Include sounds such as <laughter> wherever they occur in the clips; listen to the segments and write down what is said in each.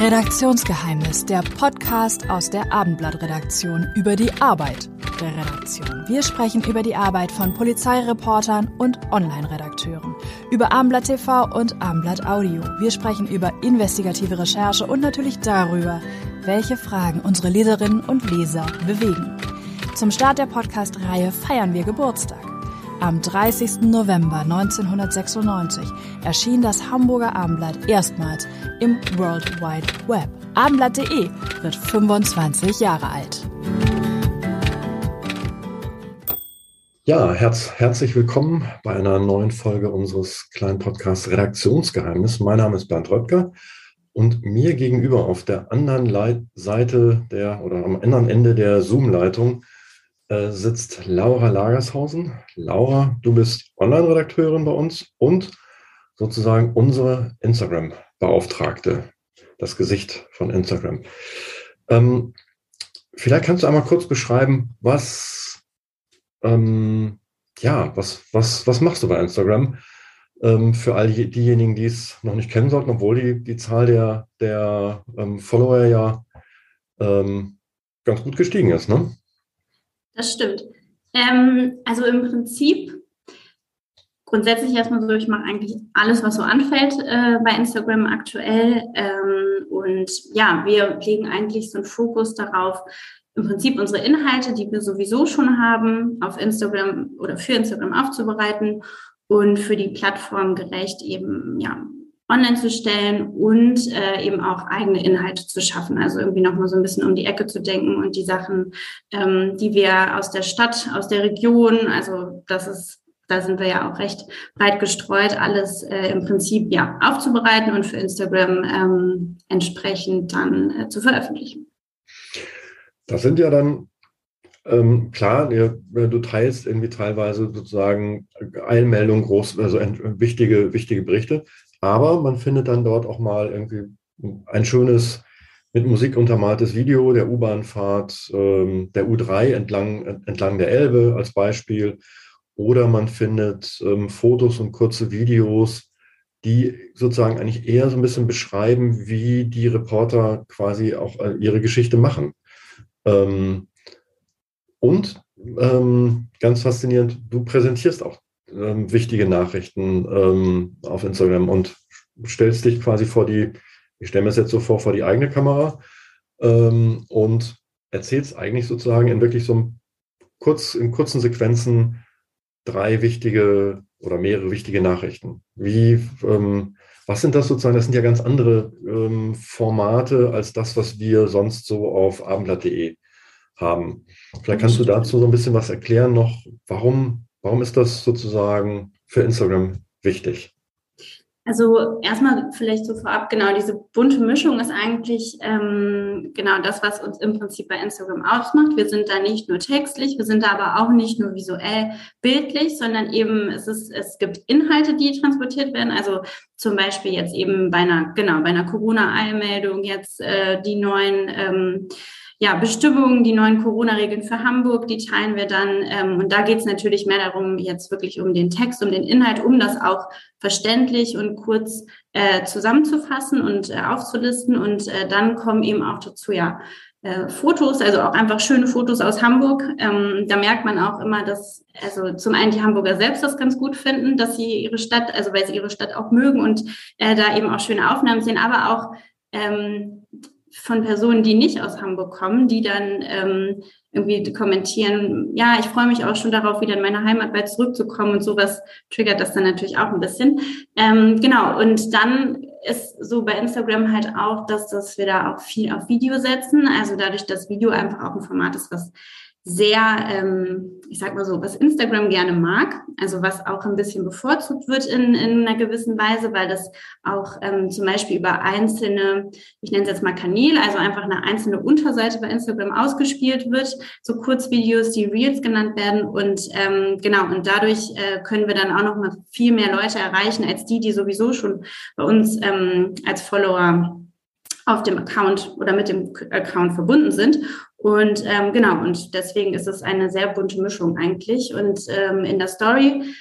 Redaktionsgeheimnis, der Podcast aus der Abendblattredaktion über die Arbeit der Redaktion. Wir sprechen über die Arbeit von Polizeireportern und Online-Redakteuren, über Abendblatt TV und Abendblatt Audio. Wir sprechen über investigative Recherche und natürlich darüber, welche Fragen unsere Leserinnen und Leser bewegen. Zum Start der Podcast-Reihe feiern wir Geburtstag. Am 30. November 1996 erschien das Hamburger Abendblatt erstmals im World Wide Web. Abendblatt.de wird 25 Jahre alt. Ja, herz, herzlich willkommen bei einer neuen Folge unseres kleinen Podcasts Redaktionsgeheimnis. Mein Name ist Bernd Röttger und mir gegenüber auf der anderen Leit Seite der oder am anderen Ende der Zoom-Leitung äh, sitzt Laura Lagershausen. Laura, du bist Online-Redakteurin bei uns und sozusagen unsere Instagram-Beauftragte, das Gesicht von Instagram. Ähm, vielleicht kannst du einmal kurz beschreiben, was, ähm, ja, was, was, was machst du bei Instagram? Ähm, für all die, diejenigen, die es noch nicht kennen sollten, obwohl die, die Zahl der, der ähm, Follower ja ähm, ganz gut gestiegen ist, ne? Das stimmt. Ähm, also im Prinzip grundsätzlich erstmal so, ich mache eigentlich alles, was so anfällt äh, bei Instagram aktuell. Ähm, und ja, wir legen eigentlich so einen Fokus darauf, im Prinzip unsere Inhalte, die wir sowieso schon haben, auf Instagram oder für Instagram aufzubereiten und für die Plattform gerecht eben ja online zu stellen und äh, eben auch eigene Inhalte zu schaffen. Also irgendwie nochmal so ein bisschen um die Ecke zu denken und die Sachen, ähm, die wir aus der Stadt, aus der Region, also das ist, da sind wir ja auch recht breit gestreut, alles äh, im Prinzip ja aufzubereiten und für Instagram ähm, entsprechend dann äh, zu veröffentlichen. Das sind ja dann ähm, klar, ihr, du teilst irgendwie teilweise sozusagen Einmeldungen, groß, also wichtige, wichtige Berichte. Aber man findet dann dort auch mal irgendwie ein schönes mit Musik untermaltes Video der U-Bahnfahrt ähm, der U3 entlang, entlang der Elbe als Beispiel. Oder man findet ähm, Fotos und kurze Videos, die sozusagen eigentlich eher so ein bisschen beschreiben, wie die Reporter quasi auch äh, ihre Geschichte machen. Ähm, und ähm, ganz faszinierend, du präsentierst auch ähm, wichtige Nachrichten ähm, auf Instagram und stellst dich quasi vor die, ich stelle mir das jetzt so vor, vor die eigene Kamera ähm, und erzählst eigentlich sozusagen in wirklich so kurz, in kurzen Sequenzen drei wichtige oder mehrere wichtige Nachrichten. Wie, ähm, was sind das sozusagen? Das sind ja ganz andere ähm, Formate als das, was wir sonst so auf abendblatt.de haben. Vielleicht kannst du dazu so ein bisschen was erklären noch, warum Warum ist das sozusagen für Instagram wichtig? Also erstmal vielleicht so vorab, genau, diese bunte Mischung ist eigentlich ähm, genau das, was uns im Prinzip bei Instagram ausmacht. Wir sind da nicht nur textlich, wir sind da aber auch nicht nur visuell bildlich, sondern eben es, ist, es gibt Inhalte, die transportiert werden. Also zum Beispiel jetzt eben bei einer, genau, bei einer Corona-Eilmeldung jetzt äh, die neuen ähm, ja, Bestimmungen, die neuen Corona-Regeln für Hamburg, die teilen wir dann. Ähm, und da geht es natürlich mehr darum, jetzt wirklich um den Text, um den Inhalt, um das auch verständlich und kurz äh, zusammenzufassen und äh, aufzulisten. Und äh, dann kommen eben auch dazu, ja, äh, Fotos, also auch einfach schöne Fotos aus Hamburg. Ähm, da merkt man auch immer, dass also zum einen die Hamburger selbst das ganz gut finden, dass sie ihre Stadt, also weil sie ihre Stadt auch mögen und äh, da eben auch schöne Aufnahmen sehen, aber auch ähm, von Personen, die nicht aus Hamburg kommen, die dann ähm, irgendwie kommentieren, ja, ich freue mich auch schon darauf, wieder in meine Heimat bald zurückzukommen und sowas triggert das dann natürlich auch ein bisschen. Ähm, genau, und dann ist so bei Instagram halt auch, dass, dass wir da auch viel auf Video setzen. Also dadurch, dass Video einfach auch ein Format ist, was sehr, ähm, ich sag mal so, was Instagram gerne mag, also was auch ein bisschen bevorzugt wird in, in einer gewissen Weise, weil das auch ähm, zum Beispiel über einzelne, ich nenne es jetzt mal Kanäle, also einfach eine einzelne Unterseite bei Instagram ausgespielt wird, so Kurzvideos, die Reels genannt werden und ähm, genau, und dadurch äh, können wir dann auch noch mal viel mehr Leute erreichen als die, die sowieso schon bei uns ähm, als Follower auf dem Account oder mit dem Account verbunden sind. Und ähm, genau, und deswegen ist es eine sehr bunte Mischung eigentlich. Und ähm, in der Story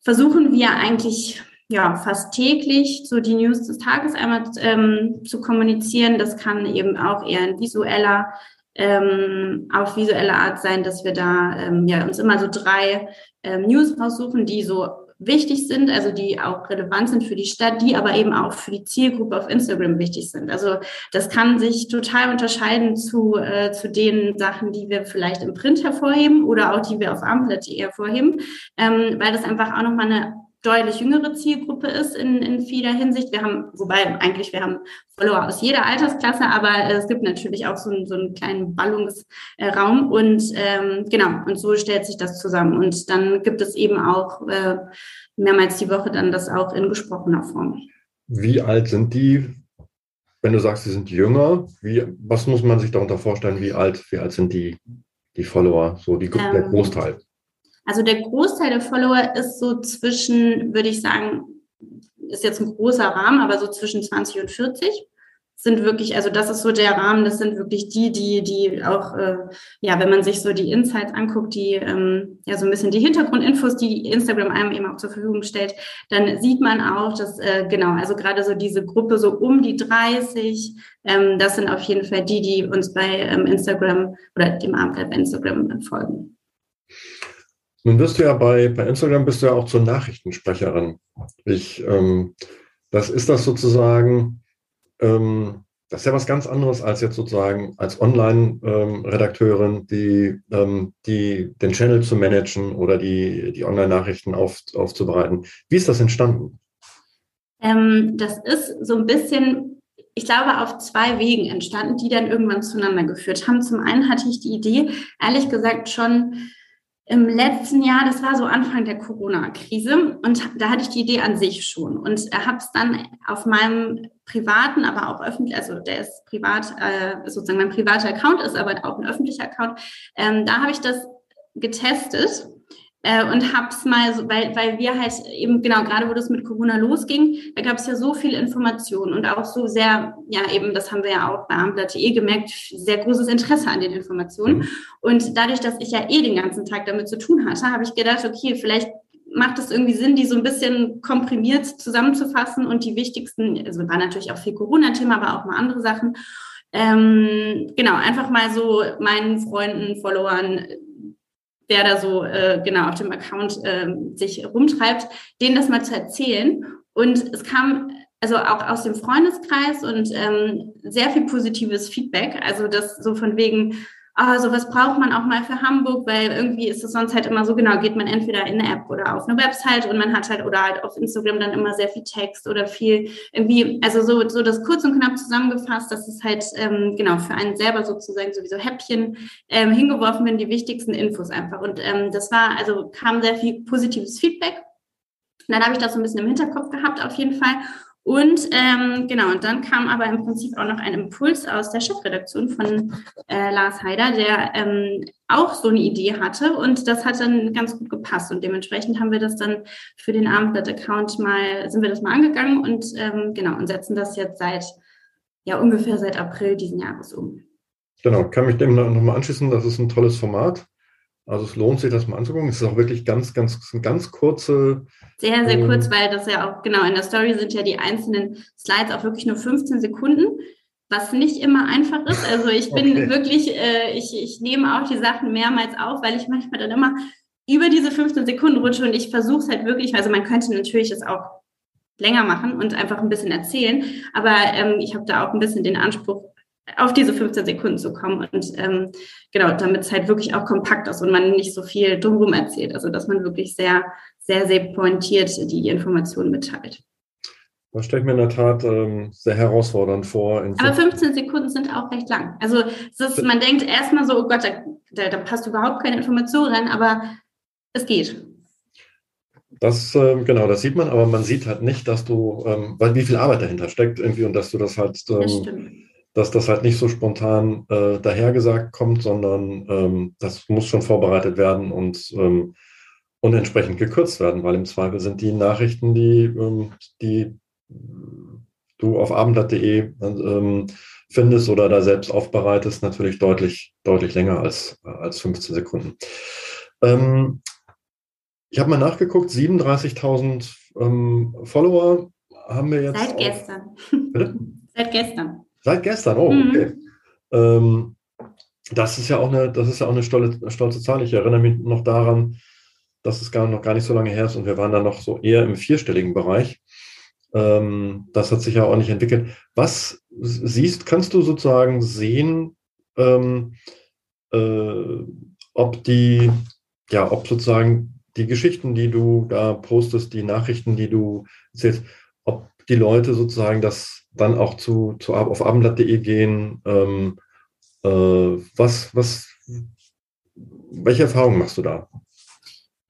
versuchen wir eigentlich ja, fast täglich so die News des Tages einmal ähm, zu kommunizieren. Das kann eben auch eher ein visueller, ähm, auf visuelle Art sein, dass wir da ähm, ja, uns immer so drei ähm, News raussuchen, die so wichtig sind, also die auch relevant sind für die Stadt, die aber eben auch für die Zielgruppe auf Instagram wichtig sind. Also das kann sich total unterscheiden zu, äh, zu den Sachen, die wir vielleicht im Print hervorheben oder auch die wir auf Amplet.de hervorheben, ähm, weil das einfach auch nochmal eine deutlich jüngere Zielgruppe ist in, in vieler Hinsicht. Wir haben, wobei eigentlich wir haben Follower aus jeder Altersklasse, aber äh, es gibt natürlich auch so, einen, so einen kleinen Ballungsraum und ähm, genau, und so stellt sich das zusammen. Und dann gibt es eben auch äh, mehrmals die Woche dann das auch in gesprochener Form. Wie alt sind die? Wenn du sagst, sie sind jünger, wie, was muss man sich darunter vorstellen? Wie alt, wie alt sind die, die Follower, so die, ähm, der Großteil? Also der Großteil der Follower ist so zwischen, würde ich sagen, ist jetzt ein großer Rahmen, aber so zwischen 20 und 40 sind wirklich, also das ist so der Rahmen, das sind wirklich die, die, die auch, äh, ja, wenn man sich so die Insights anguckt, die, ähm, ja, so ein bisschen die Hintergrundinfos, die Instagram einem eben auch zur Verfügung stellt, dann sieht man auch, dass, äh, genau, also gerade so diese Gruppe so um die 30, ähm, das sind auf jeden Fall die, die uns bei ähm, Instagram oder dem Abend bei Instagram folgen. Nun bist du ja bei, bei Instagram bist du ja auch zur Nachrichtensprecherin. Ich, ähm, das ist das sozusagen, ähm, das ist ja was ganz anderes als jetzt sozusagen als Online-Redakteurin, ähm, die, ähm, die den Channel zu managen oder die, die Online-Nachrichten auf, aufzubereiten. Wie ist das entstanden? Ähm, das ist so ein bisschen ich glaube, auf zwei Wegen entstanden, die dann irgendwann zueinander geführt haben. Zum einen hatte ich die Idee, ehrlich gesagt, schon im letzten Jahr, das war so Anfang der Corona-Krise und da hatte ich die Idee an sich schon. Und habe es dann auf meinem privaten, aber auch öffentlich, also der ist privat, äh, sozusagen mein privater Account ist, aber auch ein öffentlicher Account, ähm, da habe ich das getestet äh, und hab's mal so, weil, weil wir halt eben, genau, gerade wo das mit Corona losging, da gab es ja so viel Information und auch so sehr, ja eben, das haben wir ja auch bei Amt.de gemerkt, sehr großes Interesse an den Informationen. Und dadurch, dass ich ja eh den ganzen Tag damit zu tun hatte, habe ich gedacht, okay, vielleicht macht es irgendwie Sinn, die so ein bisschen komprimiert zusammenzufassen und die wichtigsten, also war natürlich auch viel Corona-Thema, aber auch mal andere Sachen. Ähm, genau, einfach mal so meinen Freunden, Followern wer da so äh, genau auf dem Account äh, sich rumtreibt, denen das mal zu erzählen. Und es kam also auch aus dem Freundeskreis und ähm, sehr viel positives Feedback. Also das so von wegen, ah, sowas braucht man auch mal für Hamburg, weil irgendwie ist es sonst halt immer so, genau, geht man entweder in eine App oder auf eine Website und man hat halt oder halt auf Instagram dann immer sehr viel Text oder viel irgendwie, also so, so das kurz und knapp zusammengefasst, dass es halt ähm, genau für einen selber sozusagen sowieso Häppchen ähm, hingeworfen werden, die wichtigsten Infos einfach. Und ähm, das war, also kam sehr viel positives Feedback. Und dann habe ich das so ein bisschen im Hinterkopf gehabt, auf jeden Fall. Und ähm, genau, und dann kam aber im Prinzip auch noch ein Impuls aus der Chefredaktion von äh, Lars Haider, der ähm, auch so eine Idee hatte und das hat dann ganz gut gepasst und dementsprechend haben wir das dann für den Abendblatt-Account mal, sind wir das mal angegangen und ähm, genau, und setzen das jetzt seit, ja ungefähr seit April diesen Jahres um. Genau, kann mich dem nochmal anschließen, das ist ein tolles Format. Also es lohnt sich, das mal anzugucken. Es ist auch wirklich ganz, ganz, ganz kurze. Sehr, sehr ähm, kurz, weil das ja auch, genau, in der Story sind ja die einzelnen Slides auch wirklich nur 15 Sekunden, was nicht immer einfach ist. Also ich bin okay. wirklich, äh, ich, ich nehme auch die Sachen mehrmals auf, weil ich manchmal dann immer über diese 15 Sekunden rutsche und ich versuche es halt wirklich, also man könnte natürlich es auch länger machen und einfach ein bisschen erzählen, aber ähm, ich habe da auch ein bisschen den Anspruch, auf diese 15 Sekunden zu kommen und ähm, genau, damit es halt wirklich auch kompakt ist und man nicht so viel drumherum erzählt. Also dass man wirklich sehr, sehr, sehr pointiert die Informationen mitteilt. Das stelle ich mir in der Tat ähm, sehr herausfordernd vor. Aber 15 Sekunden sind auch recht lang. Also ist, man denkt erstmal so, oh Gott, da, da, da passt überhaupt keine Information rein, aber es geht. Das, äh, genau, das sieht man, aber man sieht halt nicht, dass du, ähm, weil wie viel Arbeit dahinter steckt irgendwie und dass du das halt ähm, dass das halt nicht so spontan äh, dahergesagt kommt, sondern ähm, das muss schon vorbereitet werden und, ähm, und entsprechend gekürzt werden, weil im Zweifel sind die Nachrichten, die, ähm, die du auf abendblatt.de ähm, findest oder da selbst aufbereitest, natürlich deutlich, deutlich länger als, als 15 Sekunden. Ähm, ich habe mal nachgeguckt, 37.000 ähm, Follower haben wir jetzt. Seit gestern. Bitte? <laughs> Seit gestern. Seit gestern, oh, Mhm. okay. Ähm, das ist ja auch eine, das ist ja auch eine stolze, stolze Zahl. Ich erinnere mich noch daran, dass es gar noch gar nicht so lange her ist und wir waren dann noch so eher im vierstelligen Bereich. Ähm, das hat sich ja auch nicht entwickelt. Was siehst, kannst du sozusagen sehen, ähm, äh, ob die, ja, ob sozusagen die Geschichten, die du da postest, die Nachrichten, die du erzählst, ob die Leute sozusagen das dann auch zu, zu auf abendblatt.de gehen, ähm, äh, was, was, welche Erfahrungen machst du da?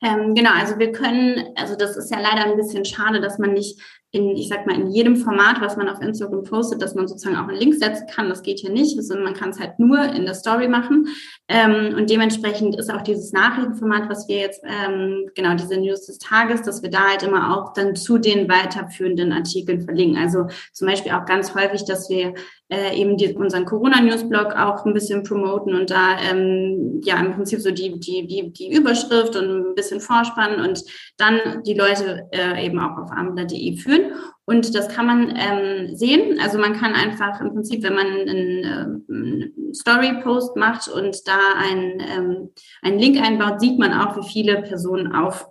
Ähm, genau, also wir können, also das ist ja leider ein bisschen schade, dass man nicht in, ich sag mal, in jedem Format, was man auf Instagram postet, dass man sozusagen auch einen Link setzen kann. Das geht hier nicht, sondern man kann es halt nur in der Story machen. Ähm, und dementsprechend ist auch dieses Nachrichtenformat, was wir jetzt, ähm, genau, diese News des Tages, dass wir da halt immer auch dann zu den weiterführenden Artikeln verlinken. Also zum Beispiel auch ganz häufig, dass wir äh, eben die, unseren Corona-News-Blog auch ein bisschen promoten und da ähm, ja im Prinzip so die, die, die, die Überschrift und ein bisschen vorspannen und dann die Leute äh, eben auch auf abendblatt.de führen. Und das kann man ähm, sehen. Also man kann einfach im Prinzip, wenn man einen, ähm, Story-Post macht und da einen, ähm, einen Link einbaut, sieht man auch, wie viele Personen auf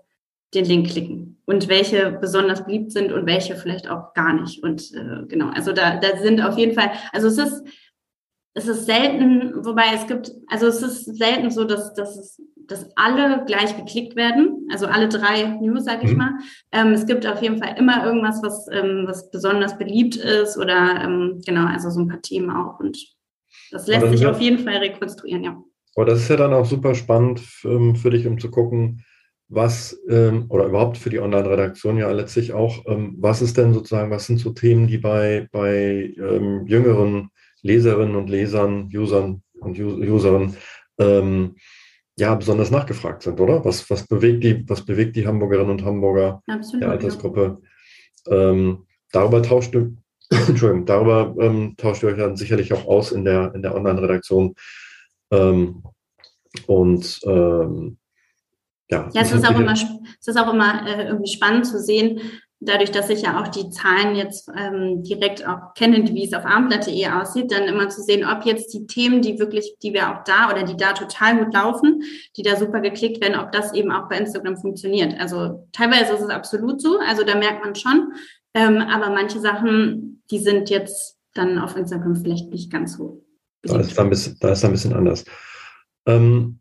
den Link klicken und welche besonders beliebt sind und welche vielleicht auch gar nicht. Und äh, genau, also da, da sind auf jeden Fall, also es ist, es ist selten, wobei es gibt, also es ist selten so, dass, dass, es, dass alle gleich geklickt werden, also alle drei News, sag ich Mhm. mal. Ähm, es gibt auf jeden Fall immer irgendwas, was, ähm, was besonders beliebt ist oder ähm, genau, also so ein paar Themen auch. Und das lässt sich ja- auf jeden Fall rekonstruieren, ja. Aber das ist ja dann auch super spannend ähm, für dich, um zu gucken, was, ähm, oder überhaupt für die Online-Redaktion ja letztlich auch, ähm, was ist denn sozusagen, was sind so Themen, die bei, bei ähm, jüngeren Leserinnen und Lesern, Usern und Us- Userinnen ähm, ja besonders nachgefragt sind, oder? Was, was bewegt die, was bewegt die Hamburgerinnen und Hamburger Absolut. der. Altersgruppe? Ähm, darüber tauscht du, <clears throat> Entschuldigung, darüber ähm, tauscht ihr euch dann sicherlich auch aus in der, in der Online-Redaktion. Und ähm, ja, Ja, es ist auch immer, es ist auch immer äh, irgendwie spannend zu sehen, dadurch, dass ich ja auch die Zahlen jetzt ähm, direkt auch kenne, wie es auf abendblatt.de aussieht, dann immer zu sehen, ob jetzt die Themen, die wirklich, die wir auch da oder die da total gut laufen, die da super geklickt werden, ob das eben auch bei Instagram funktioniert. Also teilweise ist es absolut so, also da merkt man schon, ähm, aber manche Sachen, die sind jetzt dann auf Instagram vielleicht nicht ganz so. Da ist da ein bisschen, da ist da ein bisschen anders. Ähm,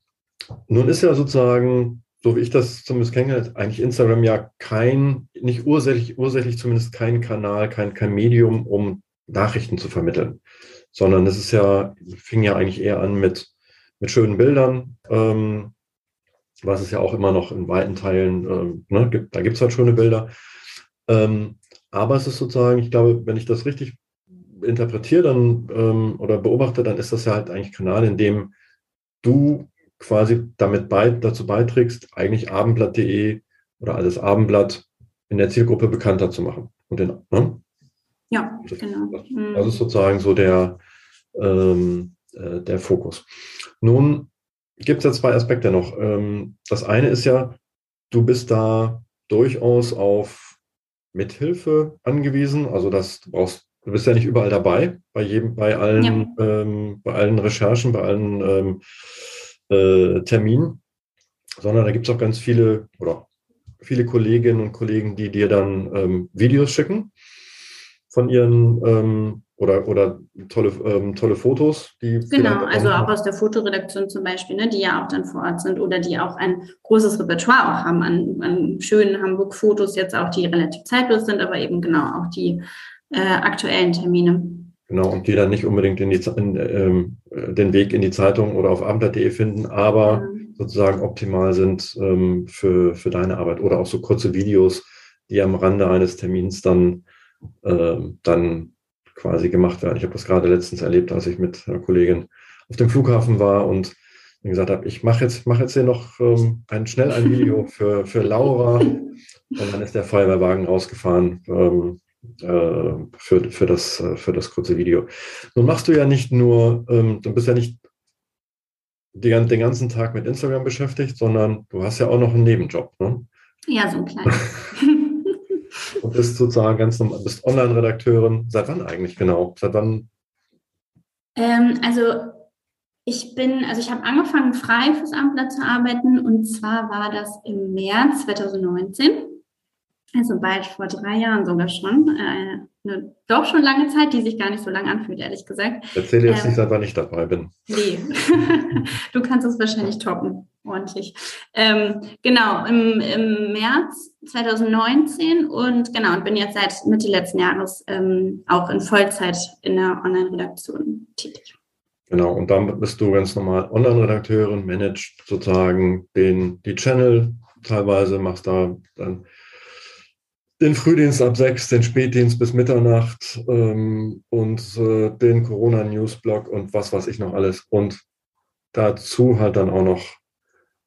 nun ist ja sozusagen, so wie ich das zumindest kenne, eigentlich Instagram ja kein, nicht ursächlich, ursächlich zumindest kein Kanal, kein, kein Medium, um Nachrichten zu vermitteln, sondern es ist ja, fing ja eigentlich eher an mit, mit schönen Bildern, ähm, was es ja auch immer noch in weiten Teilen ähm, ne, gibt. Da gibt es halt schöne Bilder. Ähm, aber es ist sozusagen, ich glaube, wenn ich das richtig interpretiere dann ähm, oder beobachte, dann ist das ja halt eigentlich Kanal, in dem du quasi damit bei, dazu beiträgst, eigentlich abendblatt.de oder alles Abendblatt in der Zielgruppe bekannter zu machen. Und den, ne? Ja, Das- genau. das- Mhm. Das ist sozusagen so der, ähm, äh, der Fokus. Nun gibt es ja zwei Aspekte noch. Ähm, das eine ist ja, du bist da durchaus auf Mithilfe angewiesen. Also das du brauchst, du bist ja nicht überall dabei, bei jedem, bei allen, ähm, bei allen Recherchen, bei allen ähm, äh, Terminen, sondern da gibt es auch ganz viele oder viele Kolleginnen und Kollegen, die dir dann ähm, Videos schicken von ihren ähm, oder, oder tolle, ähm, tolle Fotos, die Genau, also auch aus der Fotoredaktion zum Beispiel, ne, die ja auch dann vor Ort sind oder die auch ein großes Repertoire auch haben an, an schönen Hamburg-Fotos, jetzt auch die relativ zeitlos sind, aber eben genau auch die äh, aktuellen Termine. Genau, und die dann nicht unbedingt in die, in, ähm, äh, den Weg in die Zeitung oder auf abendblatt.de finden, aber Ähm, sozusagen optimal sind ähm, für, für deine Arbeit oder auch so kurze Videos, die am Rande eines Termins dann, ähm, dann quasi gemacht werden. Ich habe das gerade letztens erlebt, als ich mit einer Kollegin auf dem Flughafen war und gesagt habe, ich mache jetzt, mache jetzt hier noch ähm, ein, schnell ein Video <laughs> für, für Laura und dann ist der Feuerwehrwagen rausgefahren ähm, äh, für, für, das, äh, für das kurze Video. Nun machst du ja nicht nur, ähm, du bist ja nicht die, gan- den ganzen Tag mit Instagram beschäftigt, sondern du hast ja auch noch einen Nebenjob. Ne? Ja, so ein kleines. <laughs> und bist sozusagen ganz normal, bist Online-Redakteurin. Seit wann eigentlich genau? Seit wann? Ähm, also ich bin, also ich habe angefangen, frei fürs Amtblatt zu arbeiten und zwar war das im März 2019. Also bald vor drei Jahren sogar schon. Äh, eine doch schon lange Zeit, die sich gar nicht so lang anfühlt, ehrlich gesagt. Erzähle jetzt ähm, nicht, seit wann ich dabei bin. Nee, <laughs> du kannst es wahrscheinlich toppen, ordentlich. Ähm, genau, im, im März 2019 und genau, und bin jetzt seit Mitte letzten Jahres ähm, auch in Vollzeit in der Online-Redaktion tätig. Genau, und dann bist du ganz normal Online-Redakteurin, managst sozusagen den, die Channel teilweise, machst da dann den Frühdienst ab sechs, den Spätdienst bis Mitternacht ähm, und äh, den Corona-Newsblog und was weiß ich noch alles. Und dazu halt dann auch noch,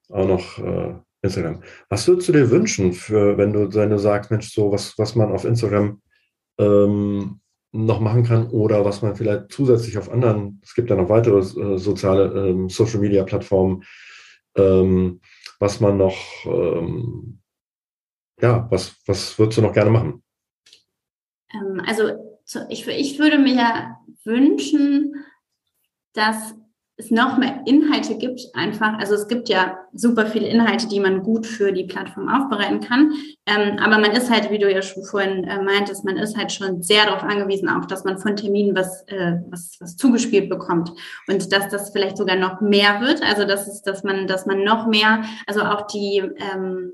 auch noch äh, Instagram. Was würdest du dir wünschen, für, wenn du, wenn du sagst, Mensch, so was, was man auf Instagram ähm, noch machen kann oder was man vielleicht zusätzlich auf anderen, es gibt ja noch weitere äh, soziale ähm, Social-Media-Plattformen, ähm, was man noch ähm, ja, was, was würdest du noch gerne machen? Ähm, also ich, würde mir ja wünschen, dass es noch mehr Inhalte gibt, einfach, also es gibt ja super viele Inhalte, die man gut für die Plattform aufbereiten kann. Ähm, aber man ist halt, wie du ja schon vorhin äh, meintest, man ist halt schon sehr darauf angewiesen, auch dass man von Terminen was, äh, was, was zugespielt bekommt. Und dass das vielleicht sogar noch mehr wird. Also das ist, dass man, dass man noch mehr, also auch die ähm,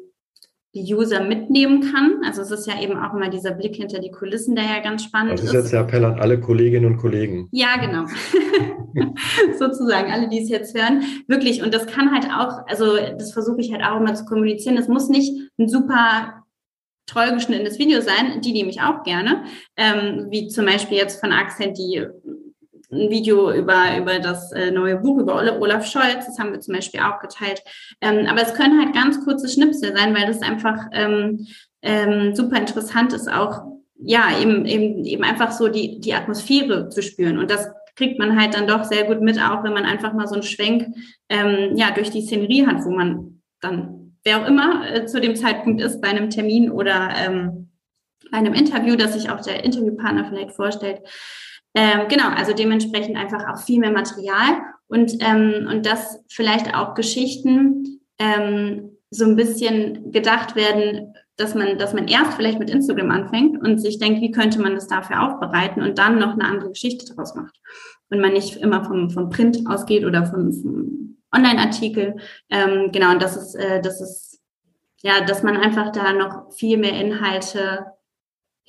die User mitnehmen kann. Also es ist ja eben auch immer dieser Blick hinter die Kulissen, der ja ganz spannend ist. Das ist jetzt der Appell an alle Kolleginnen und Kollegen. Ja, genau. <laughs> Sozusagen, alle, die es jetzt hören. Wirklich. Und das kann halt auch, also das versuche ich halt auch immer zu kommunizieren. Das muss nicht ein super toll geschnittenes Video sein. Die nehme ich auch gerne. Ähm, wie zum Beispiel jetzt von Accent, die ein Video über, über das äh, neue Buch über Olaf Scholz, das haben wir zum Beispiel auch geteilt. Ähm, aber es können halt ganz kurze Schnipsel sein, weil das einfach ähm, ähm, super interessant ist, auch ja, eben, eben, eben einfach so die, die Atmosphäre zu spüren. Und das kriegt man halt dann doch sehr gut mit, auch wenn man einfach mal so einen Schwenk ähm, ja, durch die Szenerie hat, wo man dann, wer auch immer äh, zu dem Zeitpunkt ist, bei einem Termin oder ähm, bei einem Interview, das sich auch der Interviewpartner vielleicht vorstellt, ähm, genau, also dementsprechend einfach auch viel mehr Material und, ähm, und dass vielleicht auch Geschichten ähm, so ein bisschen gedacht werden, dass man, dass man erst vielleicht mit Instagram anfängt und sich denkt, wie könnte man das dafür aufbereiten und dann noch eine andere Geschichte daraus macht. Und man nicht immer vom, vom Print ausgeht oder vom, vom Online-Artikel. Ähm, genau, und das ist, äh, das ist, ja, dass man einfach da noch viel mehr Inhalte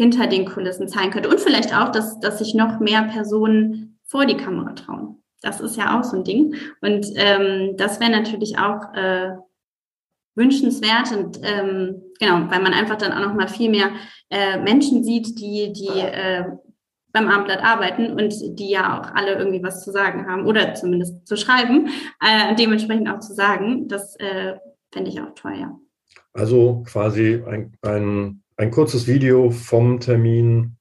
hinter den Kulissen zeigen könnte. Und vielleicht auch, dass, dass sich noch mehr Personen vor die Kamera trauen. Das ist ja auch so ein Ding. Und ähm, das wäre natürlich auch äh, wünschenswert und ähm, genau, weil man einfach dann auch noch mal viel mehr äh, Menschen sieht, die die äh, beim Abendblatt arbeiten und die ja auch alle irgendwie was zu sagen haben oder zumindest zu schreiben, äh, dementsprechend auch zu sagen. Das äh, fände ich auch toll, ja. Also quasi ein, ein ein kurzes Video vom Termin,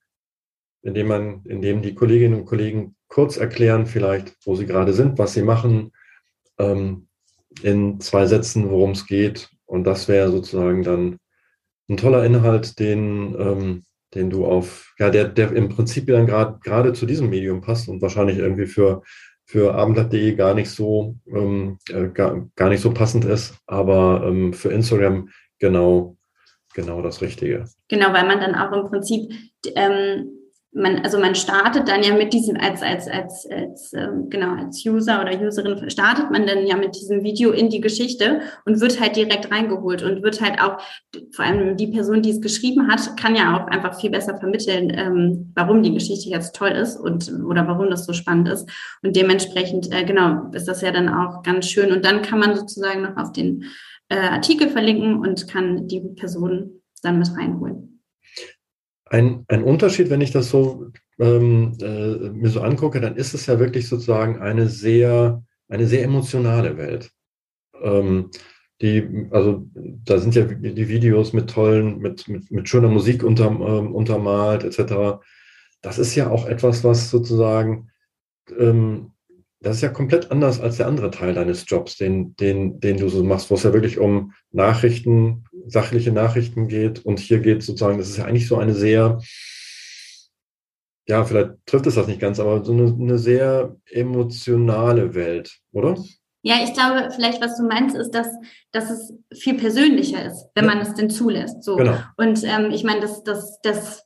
in dem man, in dem die Kolleginnen und Kollegen kurz erklären, vielleicht, wo sie gerade sind, was sie machen, ähm, in zwei Sätzen, worum es geht. Und das wäre sozusagen dann ein toller Inhalt, den, ähm, den du auf, ja, der, der im Prinzip dann gerade gerade zu diesem Medium passt und wahrscheinlich irgendwie für, für abendblatt.de gar nicht so ähm, äh, gar, gar nicht so passend ist, aber ähm, für Instagram genau genau das Richtige. Genau, weil man dann auch im Prinzip, ähm, man, also man startet dann ja mit diesem, als, als, als, als ähm, genau, als User oder Userin startet man dann ja mit diesem Video in die Geschichte und wird halt direkt reingeholt und wird halt auch, vor allem die Person, die es geschrieben hat, kann ja auch einfach viel besser vermitteln, ähm, warum die Geschichte jetzt toll ist und oder warum das so spannend ist. Und dementsprechend, äh, genau, ist das ja dann auch ganz schön. Und dann kann man sozusagen noch auf den äh, Artikel verlinken und kann die Person dann mit reinholen. Ein, ein Unterschied, wenn ich das so ähm, äh, mir so angucke, dann ist es ja wirklich sozusagen eine sehr, eine sehr emotionale Welt. Ähm, die, also da sind ja die Videos mit tollen, mit, mit, mit schöner Musik unter, ähm, untermalt, etc. Das ist ja auch etwas, was sozusagen ähm, das ist ja komplett anders als der andere Teil deines Jobs, den, den, den du so machst, wo es ja wirklich um Nachrichten, sachliche Nachrichten geht. Und hier geht sozusagen, das ist ja eigentlich so eine sehr, ja, vielleicht trifft es das nicht ganz, aber so eine, eine sehr emotionale Welt, oder? Ja, ich glaube, vielleicht, was du meinst, ist, dass, dass es viel persönlicher ist, wenn ja. man es denn zulässt. So. Genau. Und ähm, ich meine, das, das, das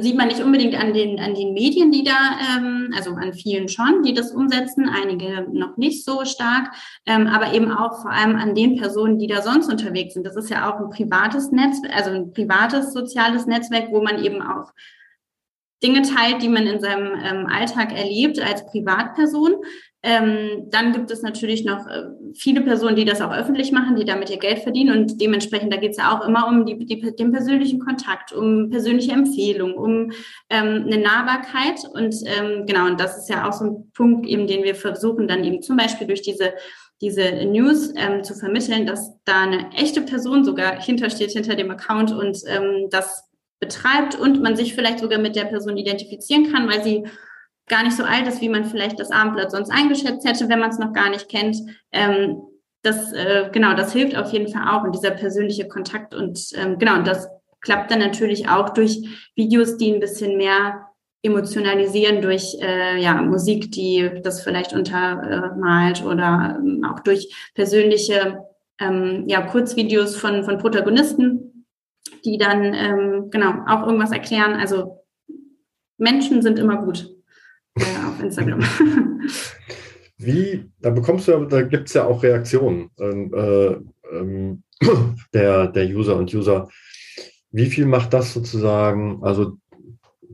sieht man nicht unbedingt an den, an den Medien, die da, ähm, also an vielen schon, die das umsetzen, einige noch nicht so stark, ähm, aber eben auch vor allem an den Personen, die da sonst unterwegs sind. Das ist ja auch ein privates Netz, also ein privates soziales Netzwerk, wo man eben auch Dinge teilt, die man in seinem ähm, Alltag erlebt als Privatperson. Ähm, dann gibt es natürlich noch äh, viele Personen, die das auch öffentlich machen, die damit ihr Geld verdienen. Und dementsprechend, da geht es ja auch immer um die, die, den persönlichen Kontakt, um persönliche Empfehlungen, um ähm, eine Nahbarkeit. Und ähm, genau, und das ist ja auch so ein Punkt, eben, den wir versuchen, dann eben zum Beispiel durch diese diese News ähm, zu vermitteln, dass da eine echte Person sogar hintersteht, hinter dem Account und ähm, das betreibt und man sich vielleicht sogar mit der Person identifizieren kann, weil sie gar nicht so alt ist, wie man vielleicht das Abendblatt sonst eingeschätzt hätte, wenn man es noch gar nicht kennt. Ähm, das, äh, genau, das hilft auf jeden Fall auch und dieser persönliche Kontakt und ähm, genau, und das klappt dann natürlich auch durch Videos, die ein bisschen mehr emotionalisieren durch äh, ja, Musik, die das vielleicht untermalt oder ähm, auch durch persönliche ähm, ja, Kurzvideos von, von Protagonisten, die dann ähm, genau auch irgendwas erklären. Also Menschen sind immer gut äh, auf Instagram. <laughs> Wie, da bekommst du, da gibt es ja auch Reaktionen ähm, äh, ähm, <clears throat> der, der User und User. Wie viel macht das sozusagen, also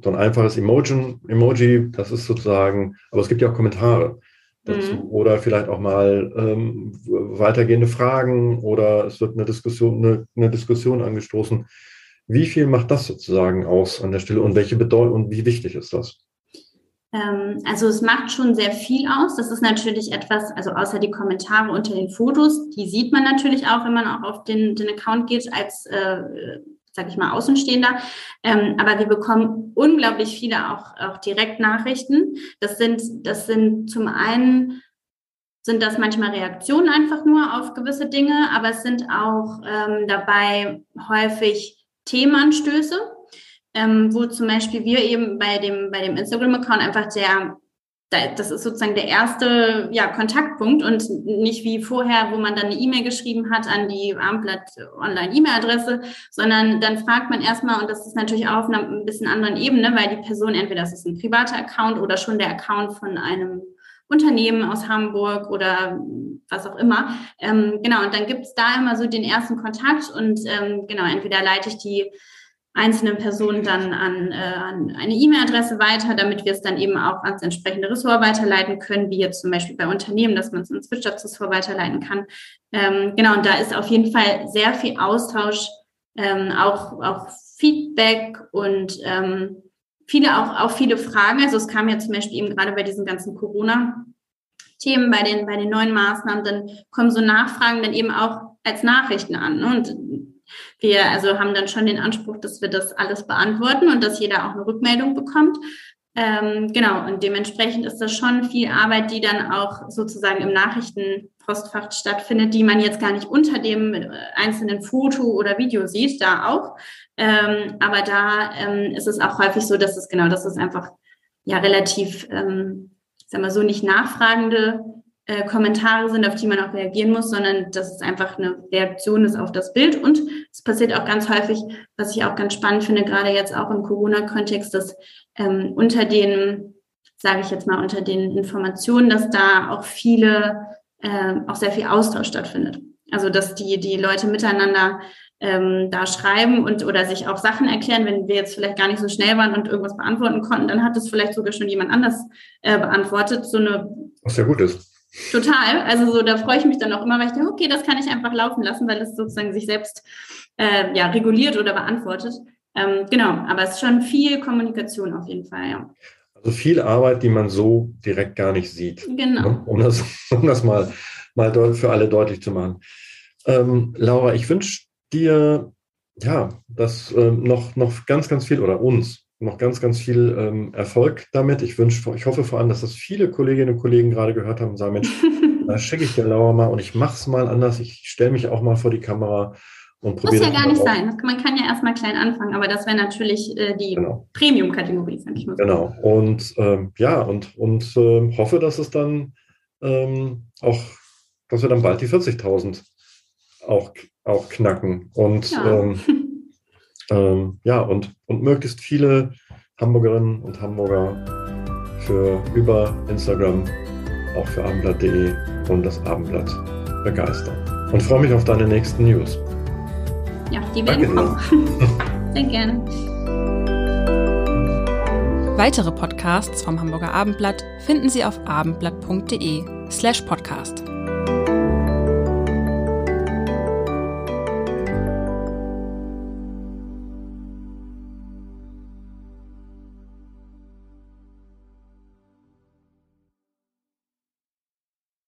so ein einfaches Emoji, Emoji, das ist sozusagen, aber es gibt ja auch Kommentare dazu mhm. oder vielleicht auch mal ähm, weitergehende Fragen oder es wird eine Diskussion, eine, eine, Diskussion angestoßen. Wie viel macht das sozusagen aus an der Stelle und welche Bedeutung und wie wichtig ist das? Ähm, also es macht schon sehr viel aus. Das ist natürlich etwas, also außer die Kommentare unter den Fotos, die sieht man natürlich auch, wenn man auch auf den, den Account geht als, äh, sag ich mal, Außenstehender. Ähm, aber wir bekommen unglaublich viele auch, auch Direktnachrichten. Das sind, das sind zum einen sind das manchmal Reaktionen einfach nur auf gewisse Dinge, aber es sind auch ähm, dabei häufig Themenanstöße ähm, wo zum Beispiel wir eben bei dem, bei dem Instagram-Account einfach der, das ist sozusagen der erste ja, Kontaktpunkt und nicht wie vorher, wo man dann eine E-Mail geschrieben hat an die Abendblatt Online-E-Mail-Adresse, sondern dann fragt man erstmal, und das ist natürlich auch auf einer ein bisschen anderen Ebene, weil die Person entweder das ist ein privater Account oder schon der Account von einem Unternehmen aus Hamburg oder was auch immer. Ähm, genau, und dann gibt es da immer so den ersten Kontakt und ähm, genau, entweder leite ich die einzelnen Personen dann an, äh, an eine E-Mail-Adresse weiter, damit wir es dann eben auch ans entsprechende Ressort weiterleiten können, wie jetzt zum Beispiel bei Unternehmen, dass man es ins Wirtschaftsressort weiterleiten kann. Ähm, genau, und da ist auf jeden Fall sehr viel Austausch, ähm, auch, auch Feedback und ähm, viele auch, auch viele Fragen. Also es kam ja zum Beispiel eben gerade bei diesen ganzen Corona- Themen, bei den, bei den neuen Maßnahmen, dann kommen so Nachfragen dann eben auch als Nachrichten an. Ne? Und wir also haben dann schon den Anspruch, dass wir das alles beantworten und dass jeder auch eine Rückmeldung bekommt. Ähm, genau, und dementsprechend ist das schon viel Arbeit, die dann auch sozusagen im Nachrichtenpostfach stattfindet, die man jetzt gar nicht unter dem äh, einzelnen Foto oder Video sieht, da auch. Ähm, aber da ähm, ist es auch häufig so, dass es genau, dass es einfach ja relativ, ähm, sagen wir so, nicht nachfragende äh, Kommentare sind, auf die man auch reagieren muss, sondern dass es einfach eine Reaktion ist auf das Bild. Und es passiert auch ganz häufig, was ich auch ganz spannend finde, gerade jetzt auch im Corona-Kontext, dass ähm, unter den, sage ich jetzt mal, unter den Informationen, dass da auch viele, äh, auch sehr viel Austausch stattfindet. Also dass die, die Leute miteinander ähm, da schreiben und oder sich auch Sachen erklären, wenn wir jetzt vielleicht gar nicht so schnell waren und irgendwas beantworten konnten, dann hat es vielleicht sogar schon jemand anders äh, beantwortet. So eine was ja gut ist. Total. Also so, da freue ich mich dann auch immer, weil ich denke, okay, das kann ich einfach laufen lassen, weil es sozusagen sich selbst äh, ja, reguliert oder beantwortet. Ähm, genau, aber es ist schon viel Kommunikation auf jeden Fall, ja. Also viel Arbeit, die man so direkt gar nicht sieht. Genau. Ne? Um das, <laughs> um das mal, mal für alle deutlich zu machen. Ähm, Laura, ich wünsche dir ja, dass äh, noch, noch ganz, ganz viel oder uns noch ganz, ganz viel ähm, Erfolg damit. Ich wünsche, ich hoffe vor allem, dass das viele Kolleginnen und Kollegen gerade gehört haben und sagen, Mensch, <laughs> da schicke ich der Laura mal und ich mache es mal anders. Ich stelle mich auch mal vor die Kamera und probiere. Muss ja gar nicht auf. sein. Man kann ja erstmal klein anfangen, aber das wäre natürlich äh, die genau. Premium-Kategorie, sag ich mal. Genau. Und ähm, ja, und, und äh, hoffe, dass es dann ähm, auch, dass wir dann bald die 40.000 auch, auch knacken. Und ja. Ähm, <laughs> ähm, ja, und, und möglichst viele Hamburgerinnen und Hamburger für über Instagram, auch für abendblatt.de und das Abendblatt begeistern. Und freue mich auf deine nächsten News. Ja, die werden kommen. <laughs> Sehr gerne. Weitere Podcasts vom Hamburger Abendblatt finden Sie auf abendblatt.de slash podcast.